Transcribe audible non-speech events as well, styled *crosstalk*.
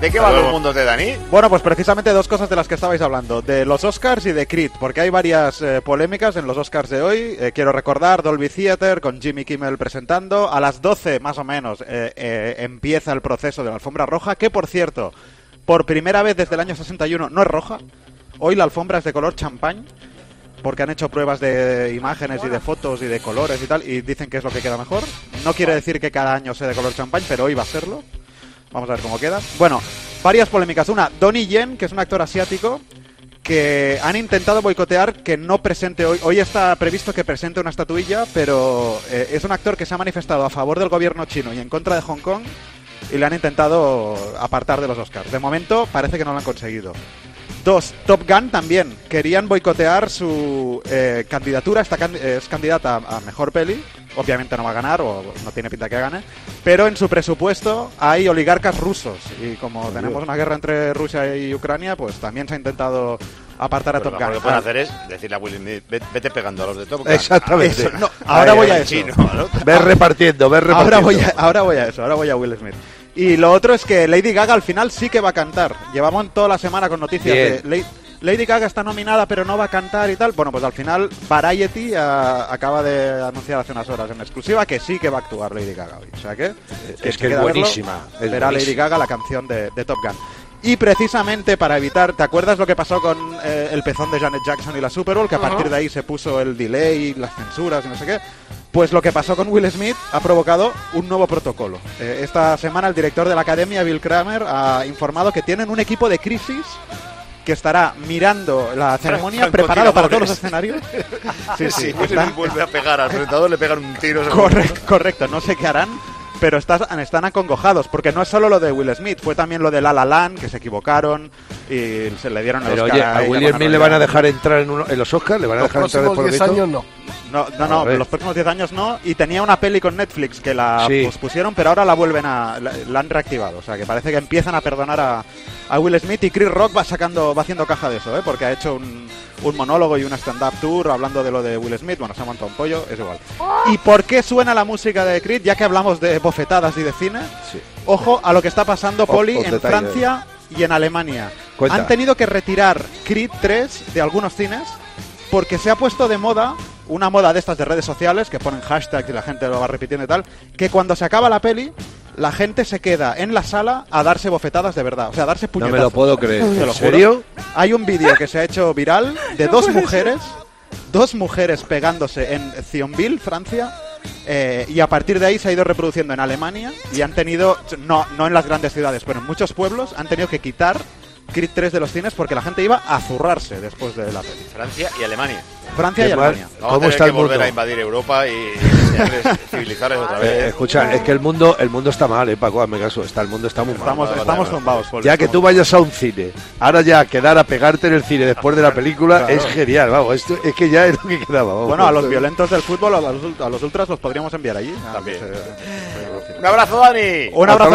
¿De qué va el mundo de Dani? Bueno, pues precisamente dos cosas de las que estabais hablando, de los Oscars y de Creed, porque hay varias eh, polémicas en los Oscars de hoy. Eh, quiero recordar Dolby Theater con Jimmy Kimmel presentando. A las 12 más o menos eh, eh, empieza el proceso de la alfombra roja, que por cierto, por primera vez desde el año 61 no es roja. Hoy la alfombra es de color champán porque han hecho pruebas de imágenes y de fotos y de colores y tal, y dicen que es lo que queda mejor. No quiere decir que cada año sea de color champán, pero hoy va a serlo. Vamos a ver cómo queda. Bueno, varias polémicas. Una, Donnie Yen, que es un actor asiático, que han intentado boicotear que no presente hoy. Hoy está previsto que presente una estatuilla, pero eh, es un actor que se ha manifestado a favor del gobierno chino y en contra de Hong Kong y le han intentado apartar de los Oscars. De momento parece que no lo han conseguido. Dos, Top Gun también. Querían boicotear su eh, candidatura. Esta can- es candidata a, a mejor peli. Obviamente no va a ganar, o no tiene pinta que gane. Pero en su presupuesto hay oligarcas rusos. Y como tenemos una guerra entre Rusia y Ucrania, pues también se ha intentado apartar a Top lo Gun. que pueden Ah, hacer es decirle a Will Smith, "Ve- vete pegando a los de Top Gun. Exactamente. eso, no, ahora Ahí, voy a eso. chino. Ves repartiendo, ves repartiendo. Ahora voy, a, ahora voy a eso, ahora voy a Will Smith. Y lo otro es que Lady Gaga al final sí que va a cantar. Llevamos toda la semana con noticias Bien. de La- Lady Gaga está nominada pero no va a cantar y tal. Bueno, pues al final Variety ah, acaba de anunciar hace unas horas en exclusiva que sí que va a actuar Lady Gaga hoy. O sea que... Es quien que es quiera verlo, buenísima. es verá Lady. Gaga la canción de, de Top Gun. Y precisamente para evitar, ¿te acuerdas lo que pasó con eh, el pezón de Janet Jackson y la Super Bowl? Que a partir de ahí se puso el delay, las censuras y no sé qué. Pues lo que pasó con Will Smith ha provocado un nuevo protocolo. Eh, esta semana el director de la academia, Bill Kramer, ha informado que tienen un equipo de crisis que estará mirando la ceremonia preparado para todos los escenarios. *laughs* Sí, sí, Will Smith vuelve a pegar al presentador, le pegan un tiro. Correcto, correcto, no sé qué harán, pero estás- están acongojados, porque no es solo lo de Will Smith, fue también lo de La La Land, que se equivocaron y se le dieron el Pero Oscar oye, a cuando Smith le van a dejar entrar en, uno- en los Oscars, le van a Los dejar entrar próximos después de 10 esto? años no. No, no, no, los próximos 10 años no, y tenía una peli con Netflix que la Sí. pospusieron, pero ahora la vuelven a, la, la han reactivado, o sea que parece que empiezan a perdonar a, a Will Smith y Chris Rock va sacando, va haciendo caja de eso, ¿eh? porque ha hecho un, un monólogo y una stand-up tour hablando de lo de Will Smith, bueno, se ha montado un pollo, es igual. ¿Y por qué suena la música de Creed? Ya que hablamos de bofetadas y de cine, Sí. ojo a lo que está pasando, Poli, en detalle. Francia y en Alemania. Cuenta. Han tenido que retirar Creed 3 de algunos cines porque se ha puesto de moda, una moda de estas de redes sociales, que ponen hashtag y la gente lo va repitiendo y tal, que cuando se acaba la peli, la gente se queda en la sala a darse bofetadas de verdad, o sea, a darse No puñetazos. me lo puedo creer. Te lo ¿En juro. serio? Hay un vídeo que se ha hecho viral de *laughs* dos mujeres, dos mujeres pegándose en Thionville, Francia, eh, y a partir de ahí se ha ido reproduciendo en Alemania y han tenido, no, no en las grandes ciudades, pero en muchos pueblos han tenido que quitar Creed 3 de los cines porque la gente iba a zurrarse después de la peli. Francia y Alemania. Francia y mal. Alemania. Vamos a ¿Cómo tener está que el volver mundo? a invadir Europa y, *laughs* otra Eh, vez. escucha, es que el mundo, el mundo está mal, eh, Paco, hazme caso. Está, el mundo está muy mal. Estamos, vale, estamos. Poli, Ya que tú estamos- vayas a un cine, ahora ya quedar a pegarte en el cine después de la *laughs* película Claro. es genial, vamos, esto es que ya es lo que quedaba. vamos. Bueno, a los violentos del fútbol, a los, a los ultras los podríamos enviar allí. También. Ah, pues, eh, Un abrazo, Dani. Un abrazo